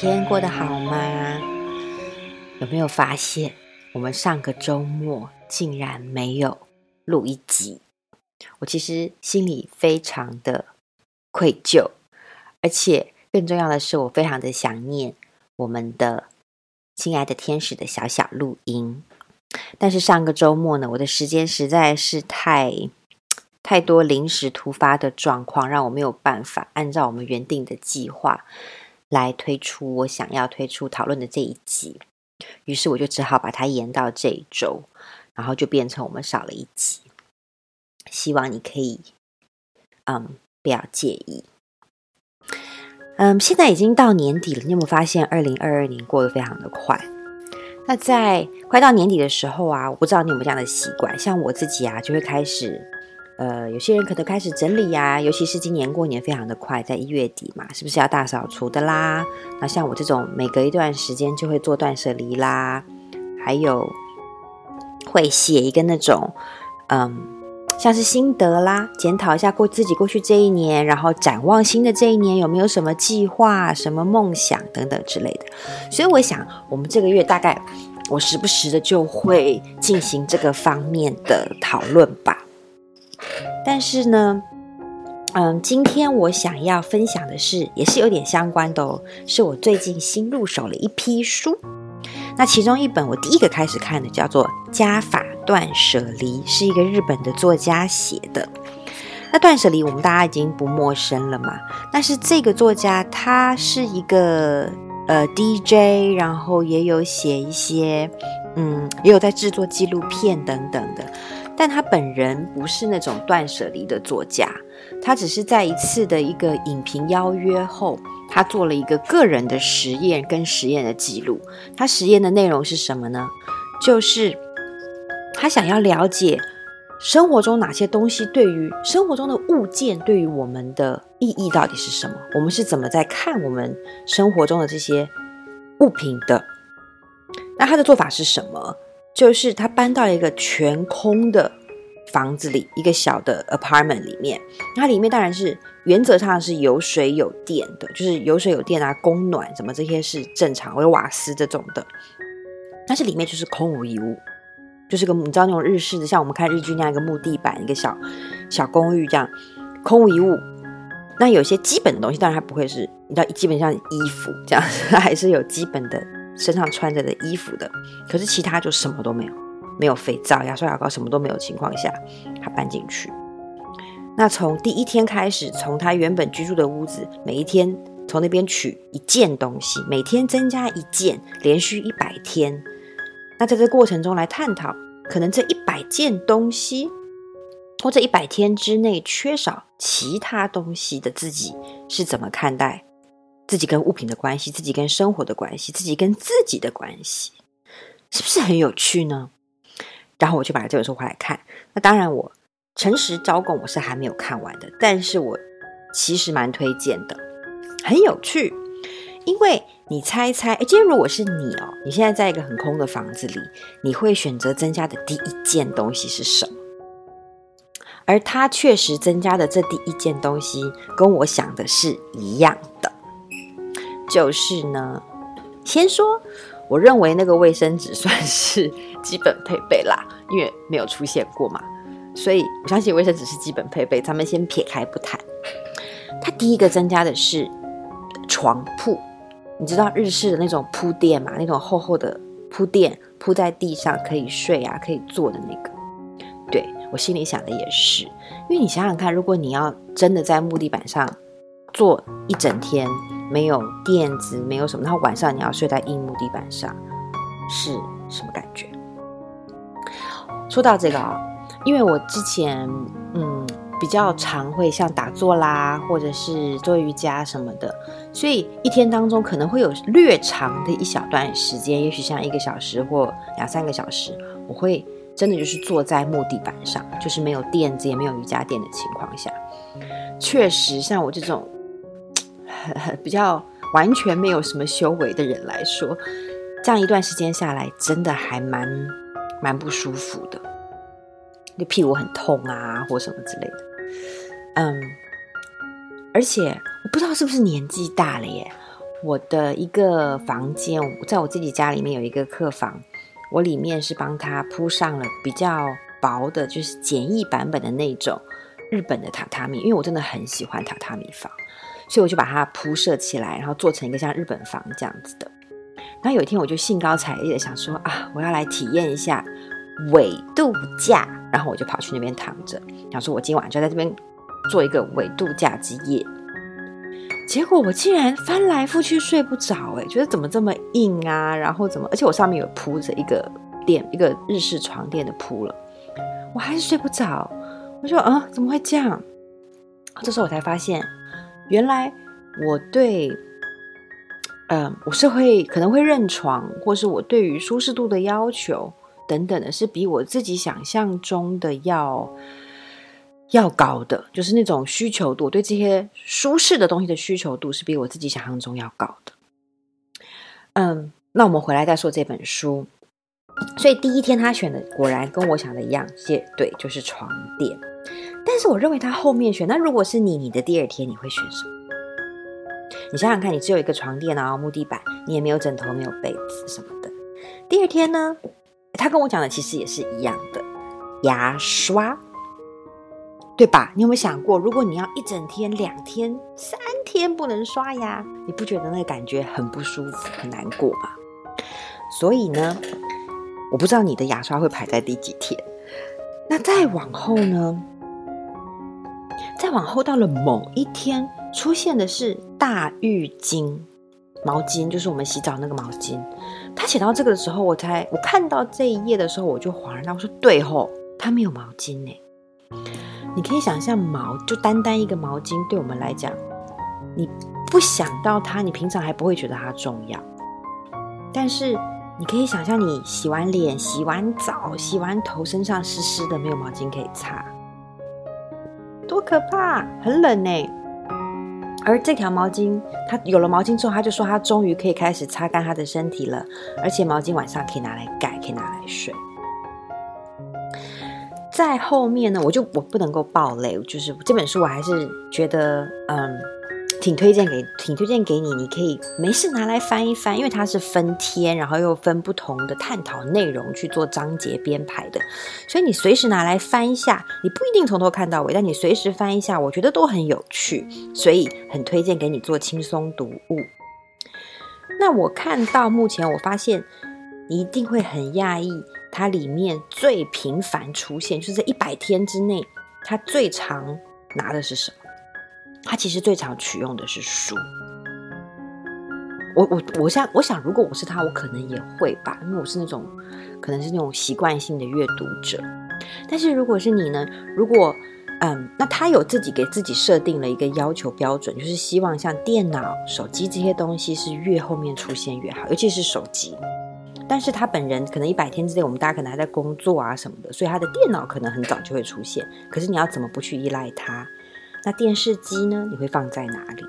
天过得好吗？有没有发现，我们上个周末竟然没有录一集？我其实心里非常的愧疚，而且更重要的是，我非常的想念我们的亲爱的天使的小小录音。但是上个周末呢，我的时间实在是太太多临时突发的状况，让我没有办法按照我们原定的计划来推出我想要推出讨论的这一集。于是我就只好把它延到这一周，然后就变成我们少了一集。希望你可以，嗯，不要介意。嗯，现在已经到年底了，你有没有发现二零二二年过得非常的快？那在快到年底的时候啊，我不知道你有没有这样的习惯，像我自己啊，就会开始，呃，有些人可能开始整理呀、尤其是今年过年非常的快，在一月底嘛，是不是要大扫除的啦？那像我这种每隔一段时间就会做断舍离啦，还有会写一个那种，嗯。像是心得啦，检讨一下过自己过去这一年，然后展望新的这一年有没有什么计划、什么梦想等等之类的。所以我想，我们这个月大概我时不时的就会进行这个方面的讨论吧。但是呢，嗯，今天我想要分享的是，也是有点相关的哦，是我最近新入手了一批书。那其中一本我第一个开始看的叫做《加法断舍离》，是一个日本的作家写的。那断舍离我们大家已经不陌生了嘛？但是这个作家他是一个呃 DJ，然后也有写一些嗯，也有在制作纪录片等等的。但他本人不是那种断舍离的作家，他只是在一次的一个影评邀约后。他做了一个个人的实验跟实验的记录。他实验的内容是什么呢？就是他想要了解生活中哪些东西对于生活中的物件对于我们的意义到底是什么？我们是怎么在看我们生活中的这些物品的？那他的做法是什么？就是他搬到一个全空的房子里，一个小的 apartment 里面。它里面当然是。原则上是有水有电的，就是有水有电啊，供暖什么这些是正常，或者瓦斯这种的。但是里面就是空无一物，就是个你知道那种日式的，像我们看日剧那样一个木地板，一个小小公寓这样，空无一物。那有些基本的东西，当然它不会是，你知道，基本上衣服这样，它 还是有基本的身上穿着的衣服的。可是其他就什么都没有，没有肥皂、牙刷、牙膏，什么都没有情况下，他搬进去。那从第一天开始，从他原本居住的屋子，每一天从那边取一件东西，每天增加一件，连续一百天。那在这过程中来探讨，可能这一百件东西，或者一百天之内缺少其他东西的自己是怎么看待自己跟物品的关系，自己跟生活的关系，自己跟自己的关系，是不是很有趣呢？然后我就把这本书回来看。那当然我。诚实招供，我是还没有看完的，但是我其实蛮推荐的，很有趣。因为你猜一猜，诶，今天如果是你哦，你现在在一个很空的房子里，你会选择增加的第一件东西是什么？而他确实增加的这第一件东西，跟我想的是一样的，就是呢，先说，我认为那个卫生纸算是基本配备啦，因为没有出现过嘛。所以我相信卫生纸是基本配备，咱们先撇开不谈。它第一个增加的是床铺，你知道日式的那种铺垫嘛？那种厚厚的铺垫铺在地上可以睡啊，可以坐的那个。对，我心里想的也是，因为你想想看，如果你要真的在木地板上坐一整天，没有垫子，没有什么，然后晚上你要睡在硬木地板上，是什么感觉？说到这个啊。因为我之前嗯比较常会像打坐啦，或者是做瑜伽什么的，所以一天当中可能会有略长的一小段时间，也许像一个小时或两三个小时，我会真的就是坐在木地板上，就是没有垫子也没有瑜伽垫的情况下，确实像我这种比较完全没有什么修为的人来说，这样一段时间下来，真的还蛮蛮不舒服的。就屁股很痛啊，或什么之类的，嗯，而且我不知道是不是年纪大了耶，我的一个房间，在我自己家里面有一个客房，我里面是帮他铺上了比较薄的，就是简易版本的那种日本的榻榻米，因为我真的很喜欢榻榻米房，所以我就把它铺设起来，然后做成一个像日本房这样子的。然后有一天我就兴高采烈的想说啊，我要来体验一下伪度假，然后我就跑去那边躺着，想说我今晚就在这边做一个伪度假之夜。结果我竟然翻来覆去睡不着，哎，觉得怎么这么硬啊？然后怎么，而且我上面有铺着一个垫，一个日式床垫的铺了，我还是睡不着。我说啊，怎么会这样？这时候我才发现，原来我对，嗯、我是会可能会认床，或是我对于舒适度的要求等等的，是比我自己想象中的要。要高的，就是那种需求度，对这些舒适的东西的需求度是比我自己想象中要高的。嗯，那我们回来再说这本书。所以第一天他选的果然跟我想的一样，是对，就是床垫。但是我认为他后面选，那如果是你，你的第二天你会选什么？你想想看，你只有一个床垫啊，木地板，你也没有枕头，没有被子什么的。第二天呢，他跟我讲的其实也是一样的，牙刷。对吧？你有没有想过，如果你要一整天、两天、三天不能刷牙，你不觉得那个感觉很不舒服、很难过吗？所以呢，我不知道你的牙刷会排在第几天。那再往后呢？再往后到了某一天，出现的是大浴巾、毛巾，就是我们洗澡那个毛巾。他写到这个的时候，我才我看到这一页的时候，我就恍然大悟，我说对吼，他没有毛巾呢。你可以想象毛，就单单一个毛巾，对我们来讲，你不想到它，你平常还不会觉得它重要。但是你可以想象，你洗完脸、洗完澡、洗完头，身上湿湿的，没有毛巾可以擦，好可怕！很冷呢。而这条毛巾，他有了毛巾之后，他就说他终于可以开始擦干他的身体了，而且毛巾晚上可以拿来盖，可以拿来睡。在后面呢，我就我不能够爆雷，就是这本书我还是觉得嗯，挺推荐给挺推荐给你，你可以没事拿来翻一翻，因为它是分天，然后又分不同的探讨内容去做章节编排的，所以你随时拿来翻一下，你不一定从头看到尾，但你随时翻一下，我觉得都很有趣，所以很推荐给你做轻松读物。那我看到目前，我发现你一定会很讶异。它里面最频繁出现，就是在一百天之内，它最常拿的是什么？他其实最常取用的是书。我我我想我想，如果我是他，我可能也会吧，因为我是那种可能是那种习惯性的阅读者。但是如果是你呢？如果嗯，那他有自己给自己设定了一个要求标准，就是希望像电脑、手机这些东西是越后面出现越好，尤其是手机。但是他本人可能一百天之内，我们大家可能还在工作啊什么的，所以他的电脑可能很早就会出现。可是你要怎么不去依赖它？那电视机呢？你会放在哪里？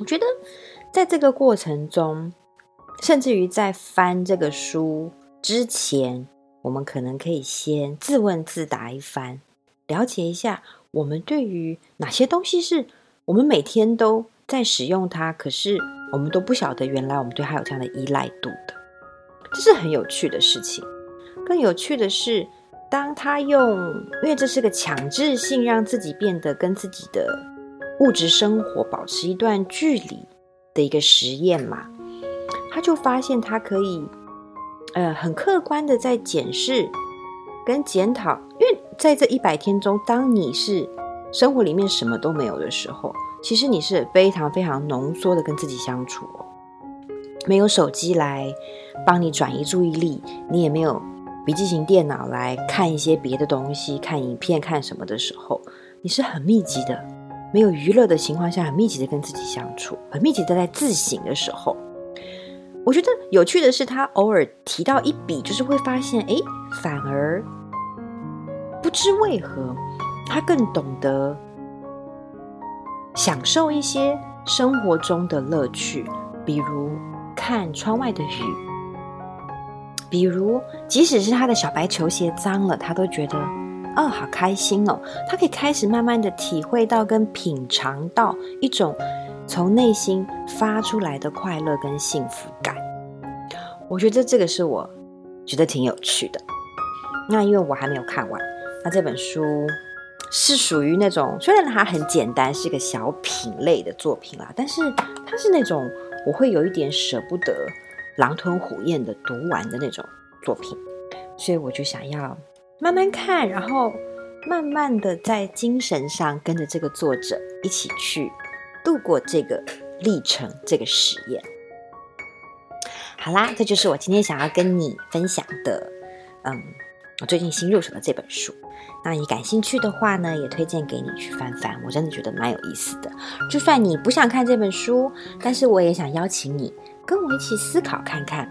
我觉得在这个过程中，甚至于在翻这个书之前，我们可能可以先自问自答一番，了解一下我们对于哪些东西是我们每天都在使用它，可是我们都不晓得原来我们对它有这样的依赖度的。这是很有趣的事情。更有趣的是，当他用，因为这是个强制性，让自己变得跟自己的物质生活保持一段距离的一个实验嘛，他就发现他可以，呃，很客观的在检视跟检讨。因为在这一百天中，当你是生活里面什么都没有的时候，其实你是非常非常浓缩的跟自己相处哦，没有手机来。帮你转移注意力，你也没有笔记型电脑来看一些别的东西，看影片看什么的时候，你是很密集的，没有娱乐的情况下，很密集的跟自己相处，很密集的在自省的时候。我觉得有趣的是，他偶尔提到一笔，就是会发现，哎，反而不知为何，他更懂得享受一些生活中的乐趣，比如看窗外的雨。比如，即使是他的小白球鞋脏了，他都觉得，哦，好开心哦。他可以开始慢慢的体会到跟品尝到一种从内心发出来的快乐跟幸福感。我觉得这个是我觉得挺有趣的。那因为我还没有看完，那这本书是属于那种虽然它很简单，是个小品类的作品啦，但是它是那种我会有一点舍不得狼吞虎咽的读完的那种作品，所以我就想要慢慢看，然后慢慢的在精神上跟着这个作者一起去度过这个历程，这个实验。好啦，这就是我今天想要跟你分享的，嗯。我最近新入手的这本书，那你感兴趣的话呢，也推荐给你去翻翻。我真的觉得蛮有意思的。就算你不想看这本书，但是我也想邀请你跟我一起思考看看。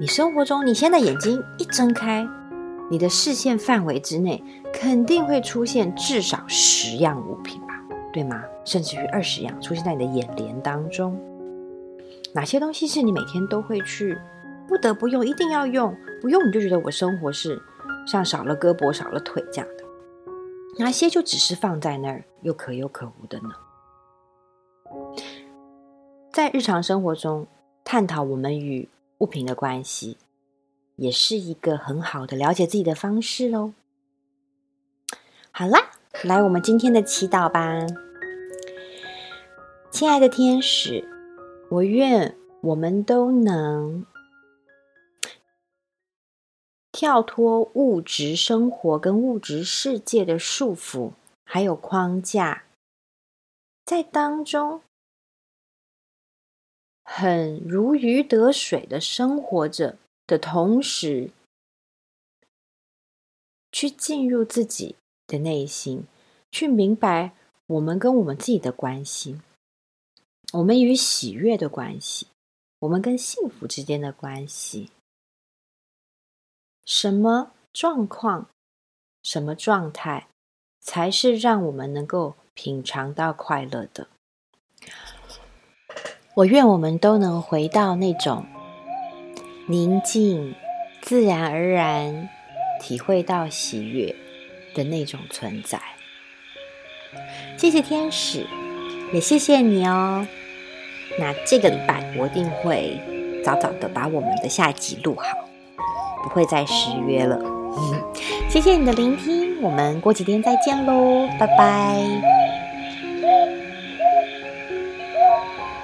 你生活中，你现在眼睛一睁开，你的视线范围之内肯定会出现至少十样物品吧，对吗？甚至于二十样出现在你的眼帘当中。哪些东西是你每天都会去？不得不用，一定要用，不用你就觉得我生活是像少了胳膊少了腿这样的。哪些就只是放在那儿，又可有可无的呢？在日常生活中，探讨我们与物品的关系，也是一个很好的了解自己的方式喽。好啦，来我们今天的祈祷吧。亲爱的天使，我愿我们都能。跳脱物质生活跟物质世界的束缚，还有框架，在当中很如鱼得水的生活着的同时，去进入自己的内心，去明白我们跟我们自己的关系，我们与喜悦的关系，我们跟幸福之间的关系。什么状况、什么状态，才是让我们能够品尝到快乐的？我愿我们都能回到那种宁静、自然而然体会到喜悦的那种存在。谢谢天使，也谢谢你哦。那这个礼拜我一定会早早的把我们的下集录好。不会再失约了。谢谢你的聆听，我们过几天再见喽，拜拜。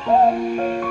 Oh,